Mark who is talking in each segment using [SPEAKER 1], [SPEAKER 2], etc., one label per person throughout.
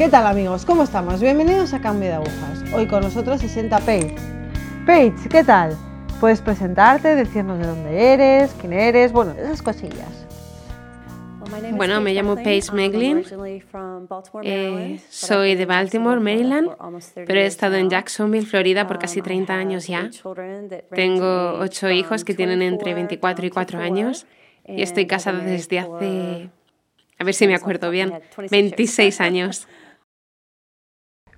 [SPEAKER 1] ¿Qué tal amigos? ¿Cómo estamos? Bienvenidos a Cambio de Agujas. Hoy con nosotros se sienta Paige. Paige, ¿qué tal? Puedes presentarte, decirnos de dónde eres, quién eres, bueno, esas cosillas.
[SPEAKER 2] Bueno, me llamo Paige Meglin. Eh, soy de Baltimore, Maryland, pero he estado en Jacksonville, Florida por casi 30 años ya. Tengo ocho hijos que tienen entre 24 y 4 años y estoy casada desde hace, a ver si me acuerdo bien, 26 años.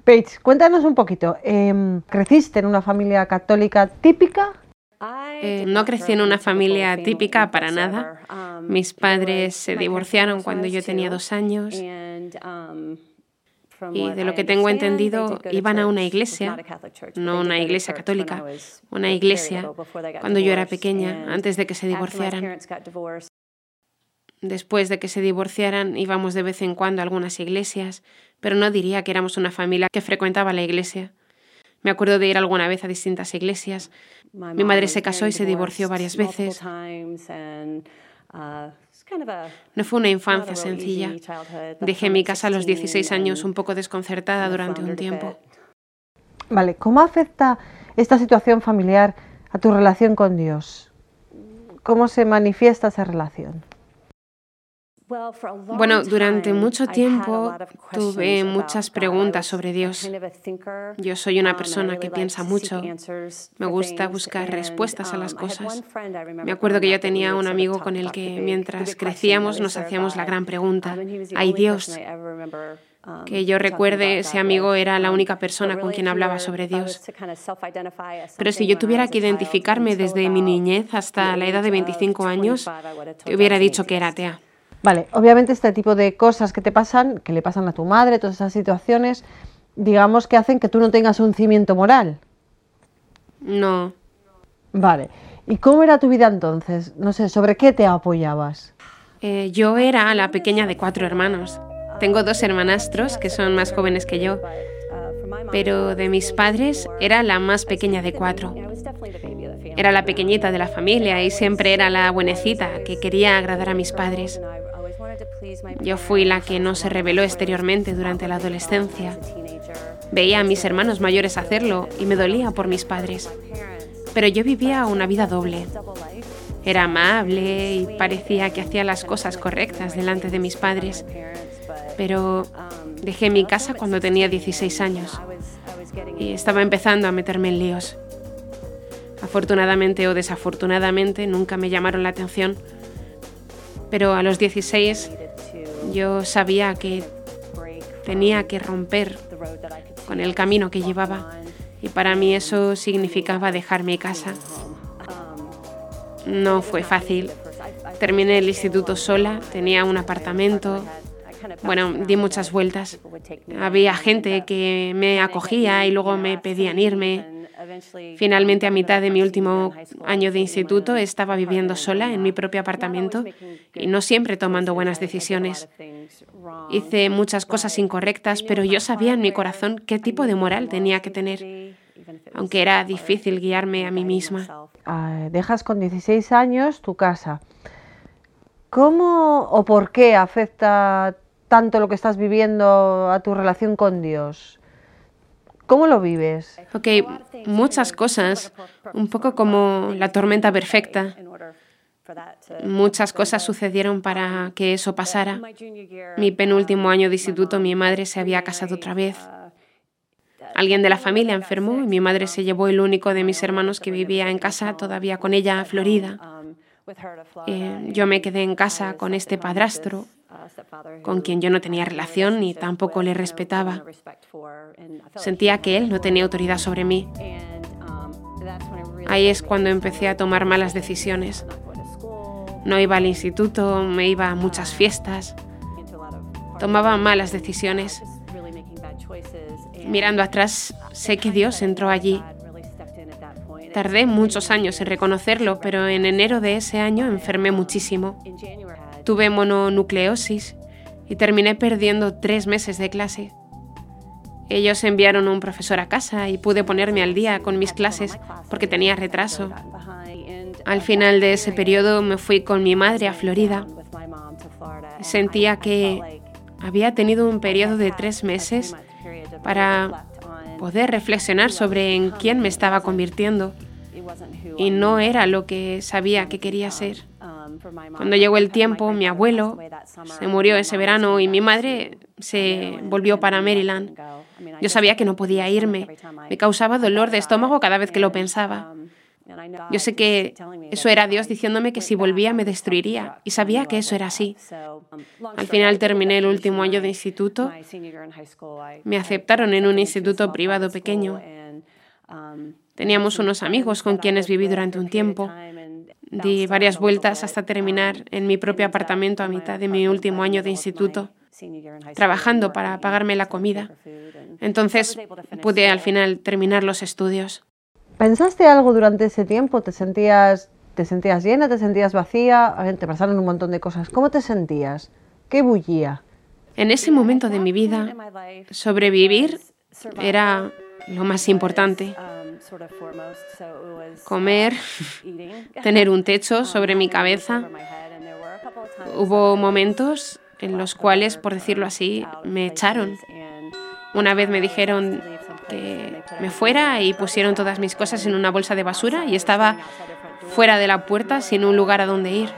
[SPEAKER 1] Paige, cuéntanos un poquito. Em, ¿Creciste en una familia católica típica?
[SPEAKER 2] Eh, no crecí en una familia típica para nada. Mis padres se divorciaron cuando yo tenía dos años y de lo que tengo entendido iban a una iglesia, no una iglesia católica, una iglesia cuando yo era pequeña, antes de que se divorciaran. Después de que se divorciaran íbamos de vez en cuando a algunas iglesias, pero no diría que éramos una familia que frecuentaba la iglesia. Me acuerdo de ir alguna vez a distintas iglesias. Mi madre se casó y se divorció varias veces. No fue una infancia sencilla. Dejé mi casa a los 16 años un poco desconcertada durante un tiempo.
[SPEAKER 1] Vale, ¿cómo afecta esta situación familiar a tu relación con Dios? ¿Cómo se manifiesta esa relación?
[SPEAKER 2] Bueno, durante mucho tiempo tuve muchas preguntas sobre Dios. Yo soy una persona que piensa mucho. Me gusta buscar respuestas a las cosas. Me acuerdo que yo tenía un amigo con el que mientras crecíamos nos hacíamos la gran pregunta, ¿hay Dios? Que yo recuerde, ese amigo era la única persona con quien hablaba sobre Dios. Pero si yo tuviera que identificarme desde mi niñez hasta la edad de 25 años, te hubiera dicho que era atea.
[SPEAKER 1] Vale, obviamente este tipo de cosas que te pasan, que le pasan a tu madre, todas esas situaciones, digamos que hacen que tú no tengas un cimiento moral.
[SPEAKER 2] No.
[SPEAKER 1] Vale. ¿Y cómo era tu vida entonces? No sé, ¿sobre qué te apoyabas?
[SPEAKER 2] Eh, yo era la pequeña de cuatro hermanos. Tengo dos hermanastros que son más jóvenes que yo, pero de mis padres era la más pequeña de cuatro. Era la pequeñita de la familia y siempre era la buenecita que quería agradar a mis padres. Yo fui la que no se reveló exteriormente durante la adolescencia. Veía a mis hermanos mayores hacerlo y me dolía por mis padres. Pero yo vivía una vida doble. Era amable y parecía que hacía las cosas correctas delante de mis padres. Pero dejé mi casa cuando tenía 16 años y estaba empezando a meterme en líos. Afortunadamente o desafortunadamente nunca me llamaron la atención, pero a los 16 yo sabía que tenía que romper con el camino que llevaba y para mí eso significaba dejar mi casa. No fue fácil. Terminé el instituto sola, tenía un apartamento. Bueno, di muchas vueltas. Había gente que me acogía y luego me pedían irme. Finalmente, a mitad de mi último año de instituto, estaba viviendo sola en mi propio apartamento y no siempre tomando buenas decisiones. Hice muchas cosas incorrectas, pero yo sabía en mi corazón qué tipo de moral tenía que tener, aunque era difícil guiarme a mí misma.
[SPEAKER 1] Ah, dejas con 16 años tu casa. ¿Cómo o por qué afecta tanto lo que estás viviendo a tu relación con Dios? ¿Cómo lo vives?
[SPEAKER 2] Ok, muchas cosas, un poco como la tormenta perfecta. Muchas cosas sucedieron para que eso pasara. Mi penúltimo año de instituto, mi madre se había casado otra vez. Alguien de la familia enfermó y mi madre se llevó el único de mis hermanos que vivía en casa todavía con ella a Florida. Eh, yo me quedé en casa con este padrastro con quien yo no tenía relación ni tampoco le respetaba. Sentía que él no tenía autoridad sobre mí. Ahí es cuando empecé a tomar malas decisiones. No iba al instituto, me iba a muchas fiestas. Tomaba malas decisiones. Mirando atrás, sé que Dios entró allí. Tardé muchos años en reconocerlo, pero en enero de ese año enfermé muchísimo. Tuve mononucleosis y terminé perdiendo tres meses de clase. Ellos enviaron un profesor a casa y pude ponerme al día con mis clases porque tenía retraso. Al final de ese periodo me fui con mi madre a Florida. Sentía que había tenido un periodo de tres meses para poder reflexionar sobre en quién me estaba convirtiendo y no era lo que sabía que quería ser. Cuando llegó el tiempo, mi abuelo se murió ese verano y mi madre se volvió para Maryland. Yo sabía que no podía irme. Me causaba dolor de estómago cada vez que lo pensaba. Yo sé que eso era Dios diciéndome que si volvía me destruiría y sabía que eso era así. Al final terminé el último año de instituto. Me aceptaron en un instituto privado pequeño. Teníamos unos amigos con quienes viví durante un tiempo. Di varias vueltas hasta terminar en mi propio apartamento a mitad de mi último año de instituto, trabajando para pagarme la comida. Entonces pude al final terminar los estudios.
[SPEAKER 1] ¿Pensaste algo durante ese tiempo? ¿Te sentías, te sentías llena? ¿Te sentías vacía? te pasaron un montón de cosas. ¿Cómo te sentías? ¿Qué bullía?
[SPEAKER 2] En ese momento de mi vida, sobrevivir era lo más importante. Comer, tener un techo sobre mi cabeza. Hubo momentos en los cuales, por decirlo así, me echaron. Una vez me dijeron que me fuera y pusieron todas mis cosas en una bolsa de basura y estaba fuera de la puerta sin un lugar a donde ir.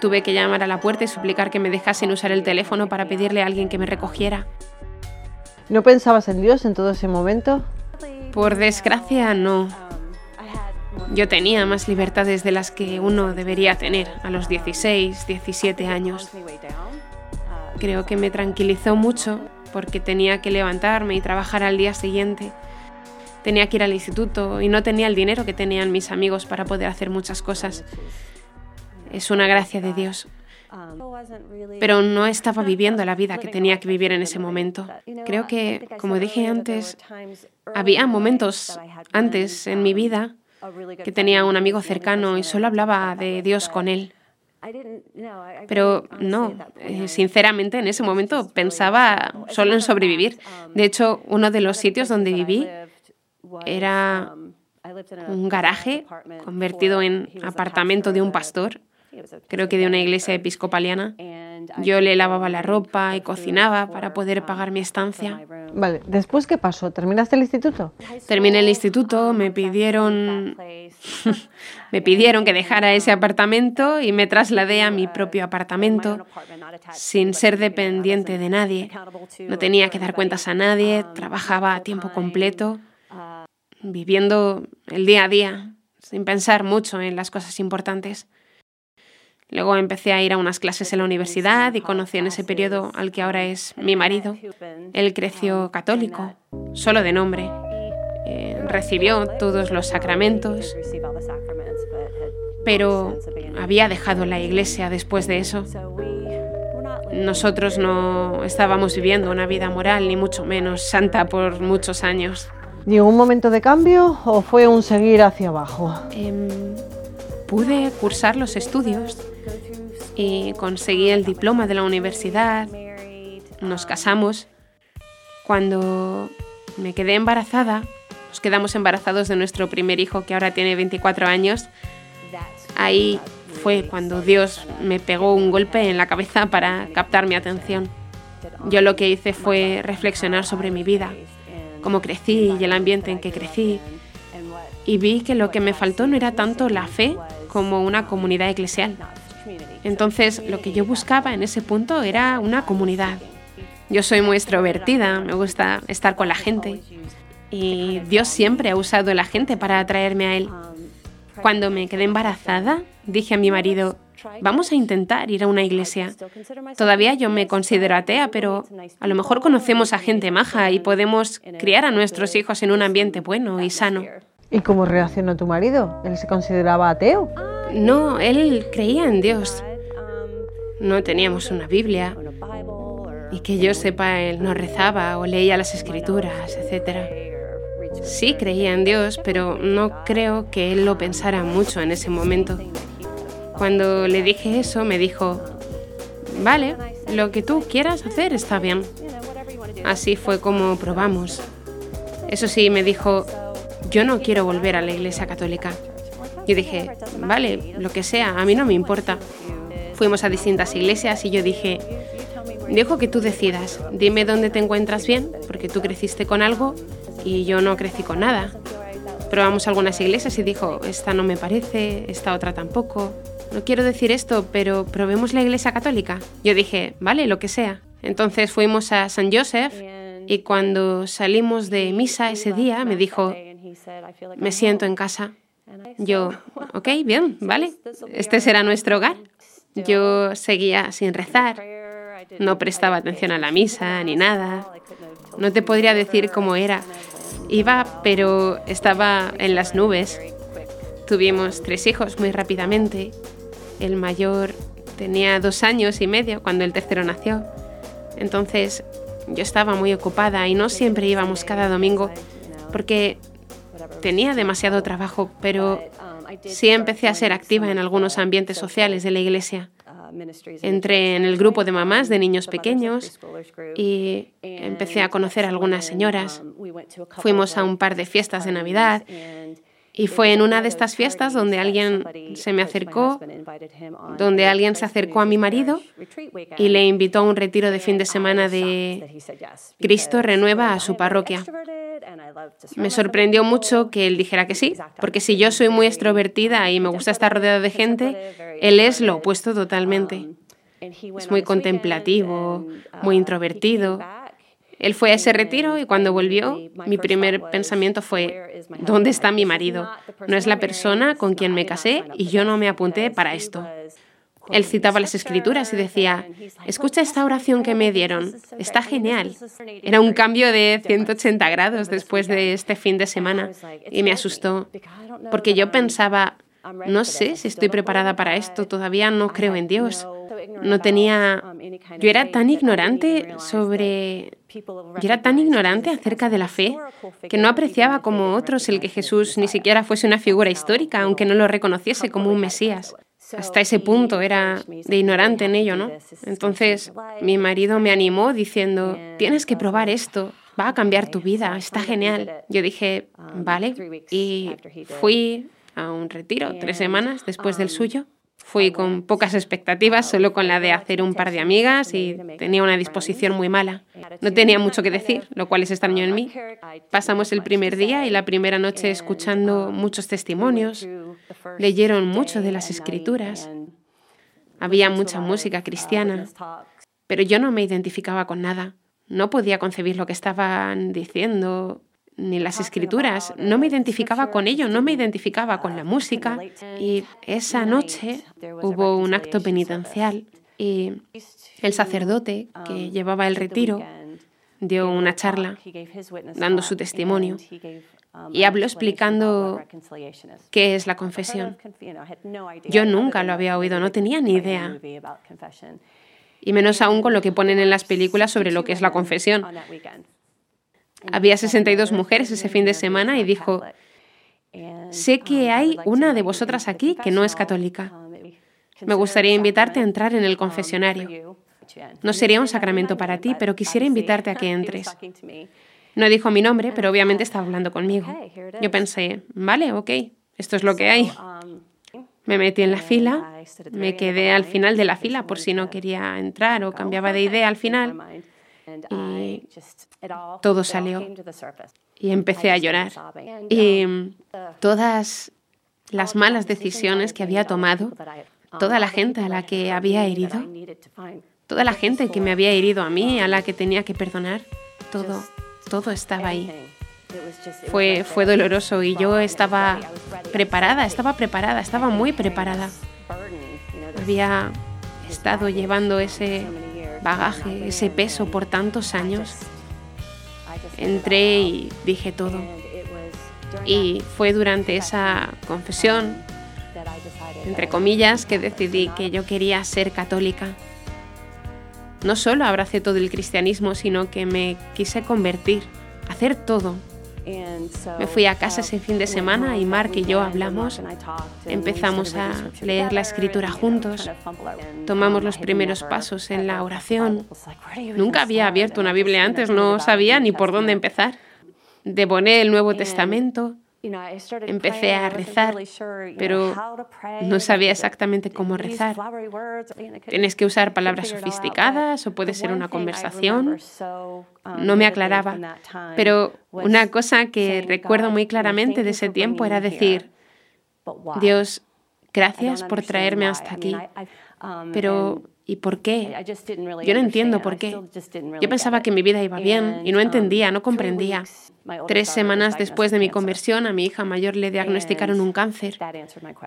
[SPEAKER 2] Tuve que llamar a la puerta y suplicar que me dejasen usar el teléfono para pedirle a alguien que me recogiera.
[SPEAKER 1] ¿No pensabas en Dios en todo ese momento?
[SPEAKER 2] Por desgracia, no. Yo tenía más libertades de las que uno debería tener a los 16, 17 años. Creo que me tranquilizó mucho porque tenía que levantarme y trabajar al día siguiente. Tenía que ir al instituto y no tenía el dinero que tenían mis amigos para poder hacer muchas cosas. Es una gracia de Dios. Pero no estaba viviendo la vida que tenía que vivir en ese momento. Creo que, como dije antes, había momentos antes en mi vida que tenía un amigo cercano y solo hablaba de Dios con él. Pero no, eh, sinceramente en ese momento pensaba solo en sobrevivir. De hecho, uno de los sitios donde viví era un garaje convertido en apartamento de un pastor creo que de una iglesia episcopaliana. Yo le lavaba la ropa y cocinaba para poder pagar mi estancia.
[SPEAKER 1] Vale, ¿después qué pasó? ¿Terminaste el instituto?
[SPEAKER 2] Terminé el instituto, me pidieron me pidieron que dejara ese apartamento y me trasladé a mi propio apartamento sin ser dependiente de nadie. No tenía que dar cuentas a nadie, trabajaba a tiempo completo, viviendo el día a día, sin pensar mucho en las cosas importantes. Luego empecé a ir a unas clases en la universidad y conocí en ese periodo al que ahora es mi marido. Él creció católico, solo de nombre. Eh, recibió todos los sacramentos, pero había dejado la iglesia después de eso. Nosotros no estábamos viviendo una vida moral, ni mucho menos santa por muchos años.
[SPEAKER 1] ¿Llegó un momento de cambio o fue un seguir hacia abajo?
[SPEAKER 2] Em, pude cursar los estudios y conseguí el diploma de la universidad, nos casamos. Cuando me quedé embarazada, nos quedamos embarazados de nuestro primer hijo que ahora tiene 24 años, ahí fue cuando Dios me pegó un golpe en la cabeza para captar mi atención. Yo lo que hice fue reflexionar sobre mi vida, cómo crecí y el ambiente en que crecí, y vi que lo que me faltó no era tanto la fe como una comunidad eclesial. Entonces, lo que yo buscaba en ese punto era una comunidad. Yo soy muy extrovertida, me gusta estar con la gente. Y Dios siempre ha usado la gente para atraerme a Él. Cuando me quedé embarazada, dije a mi marido, vamos a intentar ir a una iglesia. Todavía yo me considero atea, pero a lo mejor conocemos a gente maja y podemos criar a nuestros hijos en un ambiente bueno y sano.
[SPEAKER 1] ¿Y cómo reaccionó tu marido? ¿Él se consideraba ateo?
[SPEAKER 2] No, él creía en Dios no teníamos una Biblia y que yo sepa, él no rezaba o leía las escrituras, etc. Sí creía en Dios, pero no creo que él lo pensara mucho en ese momento. Cuando le dije eso, me dijo, vale, lo que tú quieras hacer está bien. Así fue como probamos. Eso sí, me dijo, yo no quiero volver a la iglesia católica. Yo dije, vale, lo que sea, a mí no me importa fuimos a distintas iglesias y yo dije, Dijo que tú decidas, dime dónde te encuentras bien, porque tú creciste con algo y yo no crecí con nada. Probamos algunas iglesias y dijo, esta no me parece, esta otra tampoco. No quiero decir esto, pero probemos la iglesia católica. Yo dije, vale, lo que sea. Entonces fuimos a San Joseph y cuando salimos de misa ese día me dijo, me siento en casa. Yo, ok, bien, vale, este será nuestro hogar. Yo seguía sin rezar, no prestaba atención a la misa ni nada. No te podría decir cómo era. Iba, pero estaba en las nubes. Tuvimos tres hijos muy rápidamente. El mayor tenía dos años y medio cuando el tercero nació. Entonces yo estaba muy ocupada y no siempre íbamos cada domingo porque tenía demasiado trabajo, pero sí empecé a ser activa en algunos ambientes sociales de la iglesia. Entré en el grupo de mamás de niños pequeños y empecé a conocer a algunas señoras. Fuimos a un par de fiestas de Navidad y fue en una de estas fiestas donde alguien se me acercó, donde alguien se acercó a mi marido y le invitó a un retiro de fin de semana de Cristo renueva a su parroquia. Me sorprendió mucho que él dijera que sí, porque si yo soy muy extrovertida y me gusta estar rodeada de gente, él es lo opuesto totalmente. Es muy contemplativo, muy introvertido. Él fue a ese retiro y cuando volvió, mi primer pensamiento fue, ¿dónde está mi marido? No es la persona con quien me casé y yo no me apunté para esto. Él citaba las escrituras y decía, escucha esta oración que me dieron, está genial. Era un cambio de 180 grados después de este fin de semana y me asustó, porque yo pensaba, no sé si estoy preparada para esto, todavía no creo en Dios no tenía... Yo era tan ignorante sobre... Yo era tan ignorante acerca de la fe que no apreciaba como otros el que Jesús ni siquiera fuese una figura histórica, aunque no lo reconociese como un Mesías. Hasta ese punto era de ignorante en ello, ¿no? Entonces mi marido me animó diciendo, tienes que probar esto, va a cambiar tu vida, está genial. Yo dije, vale, y fui a un retiro tres semanas después del suyo. Fui con pocas expectativas, solo con la de hacer un par de amigas y tenía una disposición muy mala. No tenía mucho que decir, lo cual es extraño en mí. Pasamos el primer día y la primera noche escuchando muchos testimonios. Leyeron mucho de las escrituras. Había mucha música cristiana, pero yo no me identificaba con nada. No podía concebir lo que estaban diciendo ni las escrituras, no me identificaba con ello, no me identificaba con la música. Y esa noche hubo un acto penitencial y el sacerdote que llevaba el retiro dio una charla dando su testimonio y habló explicando qué es la confesión. Yo nunca lo había oído, no tenía ni idea. Y menos aún con lo que ponen en las películas sobre lo que es la confesión. Había 62 mujeres ese fin de semana y dijo, sé que hay una de vosotras aquí que no es católica. Me gustaría invitarte a entrar en el confesionario. No sería un sacramento para ti, pero quisiera invitarte a que entres. No dijo mi nombre, pero obviamente estaba hablando conmigo. Yo pensé, vale, ok, esto es lo que hay. Me metí en la fila, me quedé al final de la fila por si no quería entrar o cambiaba de idea al final y todo salió y empecé a llorar. Y todas las malas decisiones que había tomado, toda la gente a la que había herido, toda la gente que me había herido a mí, a la que tenía que perdonar, todo, todo estaba ahí. Fue, fue doloroso y yo estaba preparada, estaba preparada, estaba muy preparada. Había estado llevando ese bagaje, ese peso por tantos años. Entré y dije todo. Y fue durante esa confesión, entre comillas, que decidí que yo quería ser católica. No solo abracé todo el cristianismo, sino que me quise convertir, hacer todo me fui a casa ese fin de semana y Mark y yo hablamos. Empezamos a leer la escritura juntos. Tomamos los primeros pasos en la oración. Nunca había abierto una Biblia antes, no sabía ni por dónde empezar. Devoné el Nuevo Testamento Empecé a rezar, pero no sabía exactamente cómo rezar. ¿Tienes que usar palabras sofisticadas o puede ser una conversación? No me aclaraba. Pero una cosa que recuerdo muy claramente de ese tiempo era decir, Dios, gracias por traerme hasta aquí. Pero ¿Y por qué? Yo no entiendo por qué. Yo pensaba que mi vida iba bien y no um, entendía, no comprendía. Tres semanas después de mi conversión, a mi hija mayor le diagnosticaron un cáncer.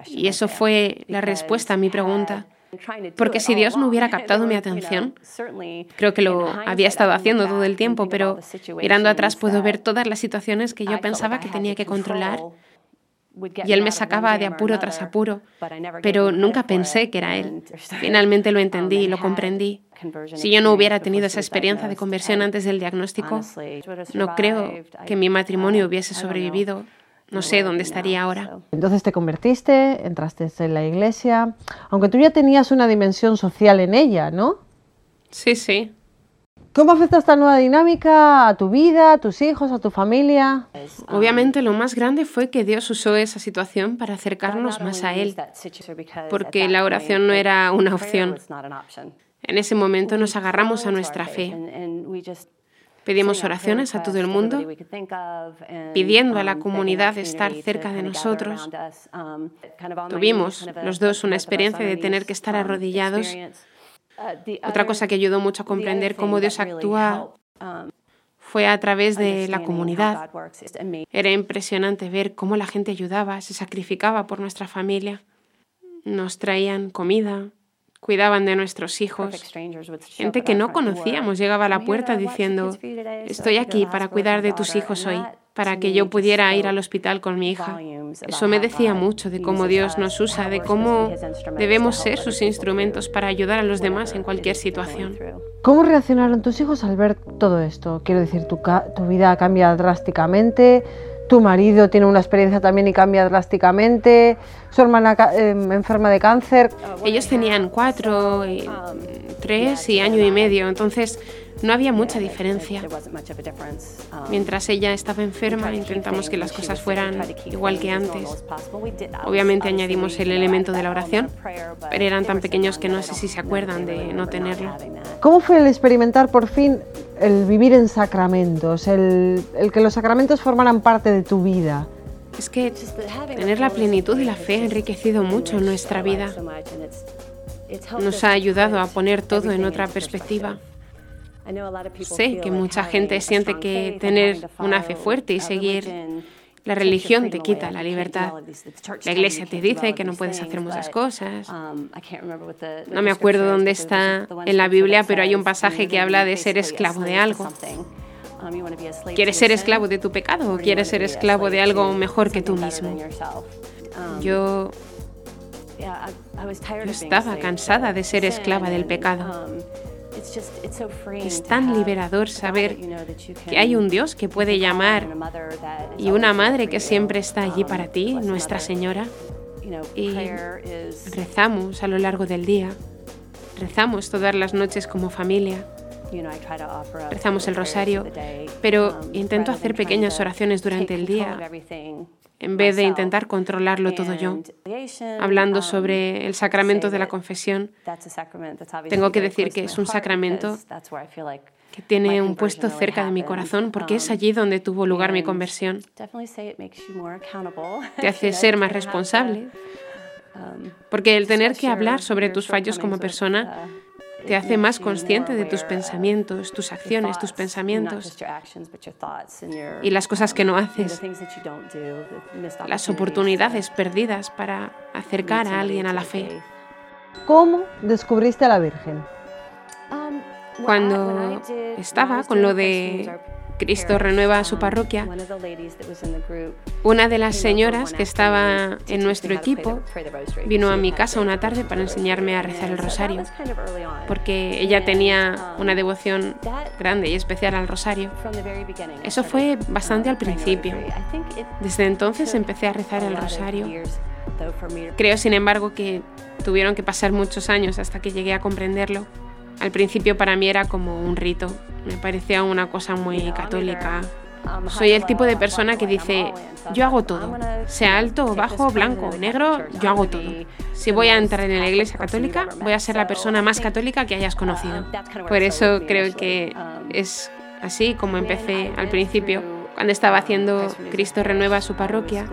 [SPEAKER 2] Y eso fue la respuesta a mi pregunta. Porque si Dios no hubiera captado mi atención, creo que lo había estado haciendo todo el tiempo, pero mirando atrás puedo ver todas las situaciones que yo pensaba que tenía que controlar y él me sacaba de apuro tras apuro, pero nunca pensé que era él. Finalmente lo entendí y lo comprendí. Si yo no hubiera tenido esa experiencia de conversión antes del diagnóstico, no creo que mi matrimonio hubiese sobrevivido. No sé dónde estaría ahora.
[SPEAKER 1] Entonces te convertiste, entraste en la iglesia, aunque tú ya tenías una dimensión social en ella, ¿no?
[SPEAKER 2] Sí, sí.
[SPEAKER 1] ¿Cómo afecta esta nueva dinámica a tu vida, a tus hijos, a tu familia?
[SPEAKER 2] Obviamente lo más grande fue que Dios usó esa situación para acercarnos más a Él, porque la oración no era una opción. En ese momento nos agarramos a nuestra fe. Pedimos oraciones a todo el mundo, pidiendo a la comunidad estar cerca de nosotros. Tuvimos los dos una experiencia de tener que estar arrodillados otra cosa que ayudó mucho a comprender cómo Dios actúa um, fue a través de la comunidad. Era impresionante ver cómo la gente ayudaba, se sacrificaba por nuestra familia. Nos traían comida, cuidaban de nuestros hijos. Gente que no conocíamos llegaba a la puerta diciendo, estoy aquí para cuidar de tus hijos hoy para que yo pudiera ir al hospital con mi hija. Eso me decía mucho de cómo Dios nos usa, de cómo debemos ser sus instrumentos para ayudar a los demás en cualquier situación.
[SPEAKER 1] ¿Cómo reaccionaron tus hijos al ver todo esto? Quiero decir, tu, tu vida cambia drásticamente, tu marido tiene una experiencia también y cambia drásticamente, su hermana em, enferma de cáncer.
[SPEAKER 2] Ellos tenían cuatro, tres y año y medio, entonces no había mucha diferencia. Mientras ella estaba enferma, intentamos que las cosas fueran igual que antes. Obviamente añadimos el elemento de la oración, pero eran tan pequeños que no sé si se acuerdan de no tenerlo.
[SPEAKER 1] ¿Cómo fue el experimentar por fin el vivir en sacramentos, el, que los sacramentos formaran parte de tu vida?
[SPEAKER 2] Es que tener la plenitud de la fe ha enriquecido mucho nuestra vida. Nos ha ayudado a poner todo en otra perspectiva. Sé que mucha gente siente que tener una fe fuerte y seguir la religión te quita la libertad. La iglesia te dice que no puedes hacer muchas cosas. No me acuerdo dónde está en la Biblia, pero hay un pasaje que habla de ser esclavo de algo. ¿Quieres ser esclavo de tu pecado o quieres ser esclavo de algo mejor que tú mismo? Yo, yo estaba cansada de ser esclava del pecado. Es tan liberador saber que hay un Dios que puede llamar y una madre que siempre está allí para ti, Nuestra Señora. Y rezamos a lo largo del día, rezamos todas las noches como familia. Rezamos el rosario, pero um, intento hacer pequeñas oraciones durante el día en vez de intentar controlarlo todo yo. Hablando um, sobre el sacramento de la confesión, tengo que decir que es un sacramento que tiene un puesto cerca de mi corazón porque es um, allí donde tuvo lugar mi conversión. Te hace ser más responsable, um, porque el tener que hablar sobre tus fallos como persona te hace más consciente de tus pensamientos, tus acciones, tus pensamientos y las cosas que no haces, las oportunidades perdidas para acercar a alguien a la fe.
[SPEAKER 1] ¿Cómo descubriste a la Virgen?
[SPEAKER 2] Cuando estaba con lo de Cristo renueva su parroquia, una de las señoras que estaba en nuestro equipo vino a mi casa una tarde para enseñarme a rezar el rosario, porque ella tenía una devoción grande y especial al rosario. Eso fue bastante al principio. Desde entonces empecé a rezar el rosario. Creo, sin embargo, que tuvieron que pasar muchos años hasta que llegué a comprenderlo. Al principio para mí era como un rito, me parecía una cosa muy católica. Soy el tipo de persona que dice, yo hago todo, sea alto o bajo, blanco o negro, yo hago todo. Si voy a entrar en la iglesia católica, voy a ser la persona más católica que hayas conocido. Por eso creo que es así como empecé al principio. Cuando estaba haciendo Cristo Renueva su parroquia,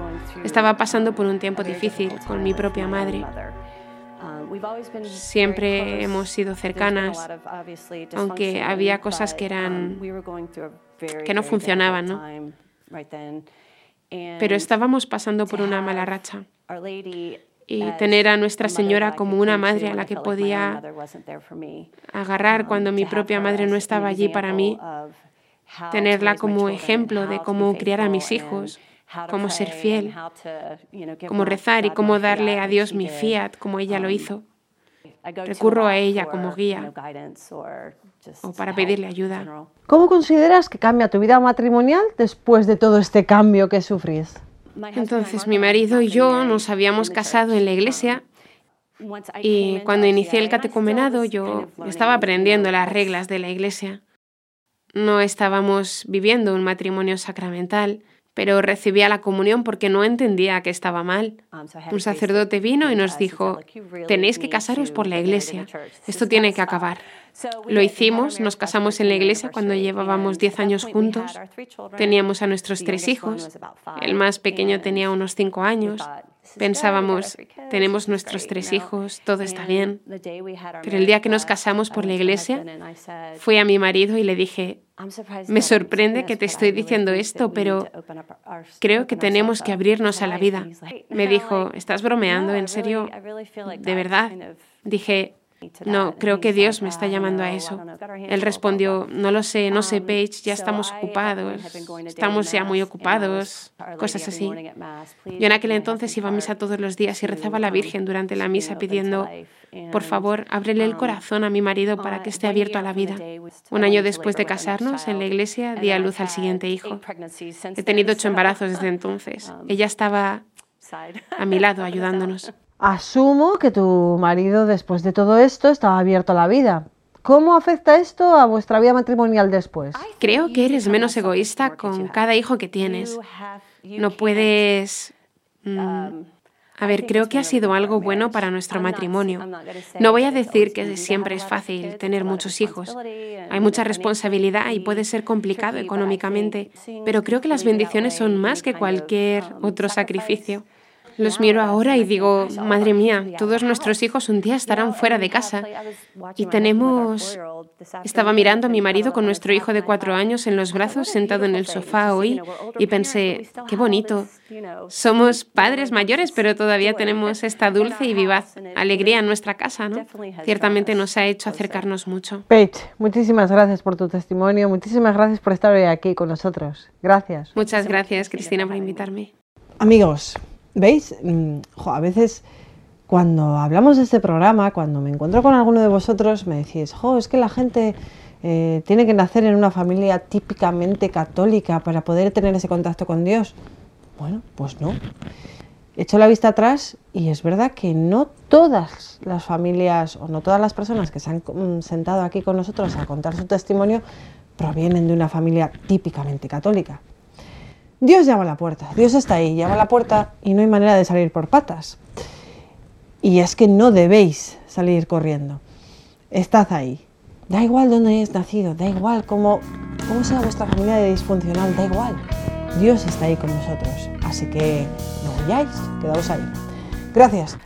[SPEAKER 2] estaba pasando por un tiempo difícil con mi propia madre. Siempre hemos sido cercanas, aunque había cosas que eran que no funcionaban, ¿no? Pero estábamos pasando por una mala racha. Y tener a Nuestra Señora como una madre a la que podía agarrar cuando mi propia madre no estaba allí para mí, tenerla como ejemplo de cómo criar a mis hijos, cómo ser fiel, cómo rezar y cómo darle a Dios mi fiat, como ella lo hizo. Recurro a ella como guía o para pedirle ayuda.
[SPEAKER 1] ¿Cómo consideras que cambia tu vida matrimonial después de todo este cambio que sufrís?
[SPEAKER 2] Entonces mi marido y yo nos habíamos casado en la iglesia y cuando inicié el catecumenado yo estaba aprendiendo las reglas de la iglesia. No estábamos viviendo un matrimonio sacramental, pero recibía la comunión porque no entendía que estaba mal. Un sacerdote vino y nos dijo, tenéis que casaros por la iglesia, esto tiene que acabar. Lo hicimos, nos casamos en la iglesia cuando llevábamos 10 años juntos. Teníamos a nuestros tres hijos. El más pequeño tenía unos 5 años. Pensábamos, tenemos nuestros tres hijos, todo está bien. Pero el día que nos casamos por la iglesia, fui a mi marido y le dije, me sorprende que te estoy diciendo esto, pero creo que tenemos que abrirnos a la vida. Me dijo, ¿estás bromeando? ¿En serio? ¿De verdad? Dije, no, creo que Dios me está llamando a eso. Él respondió, no lo sé, no sé, Paige, ya estamos ocupados, estamos ya muy ocupados, cosas así. Yo en aquel entonces iba a misa todos los días y rezaba a la Virgen durante la misa pidiendo, por favor, ábrele el corazón a mi marido para que esté abierto a la vida. Un año después de casarnos, en la iglesia, di a luz al siguiente hijo. He tenido ocho embarazos desde entonces. Ella estaba a mi lado ayudándonos.
[SPEAKER 1] Asumo que tu marido después de todo esto estaba abierto a la vida. ¿Cómo afecta esto a vuestra vida matrimonial después?
[SPEAKER 2] Creo que eres menos egoísta con cada hijo que tienes. No puedes... Mm, a ver, creo que ha sido algo bueno para nuestro matrimonio. No voy a decir que siempre es fácil tener muchos hijos. Hay mucha responsabilidad y puede ser complicado económicamente, pero creo que las bendiciones son más que cualquier otro sacrificio. Los miro ahora y digo, madre mía, todos nuestros hijos un día estarán fuera de casa. Y tenemos... Estaba mirando a mi marido con nuestro hijo de cuatro años en los brazos sentado en el sofá hoy y pensé, qué bonito. Somos padres mayores, pero todavía tenemos esta dulce y vivaz alegría en nuestra casa, ¿no? Ciertamente nos ha hecho acercarnos mucho.
[SPEAKER 1] Paige, muchísimas gracias por tu testimonio, muchísimas gracias por estar hoy aquí con nosotros. Gracias.
[SPEAKER 2] Muchas gracias, Cristina, por invitarme.
[SPEAKER 1] Amigos, ¿Veis? Mm, a veces cuando hablamos de este programa, cuando me encuentro con alguno de vosotros, me decís, jo, es que la gente eh, tiene que nacer en una familia típicamente católica para poder tener ese contacto con Dios. Bueno, pues no. Echo la vista atrás y es verdad que no todas las familias o no todas las personas que se han mm, sentado aquí con nosotros a contar su testimonio provienen de una familia típicamente católica. Dios llama a la puerta, Dios está ahí, llama a la puerta y no hay manera de salir por patas. Y es que no debéis salir corriendo. Estad ahí. Da igual dónde hayáis nacido, da igual cómo, cómo sea vuestra familia de disfuncional, da igual. Dios está ahí con nosotros. Así que no huyáis, quedaos ahí. Gracias.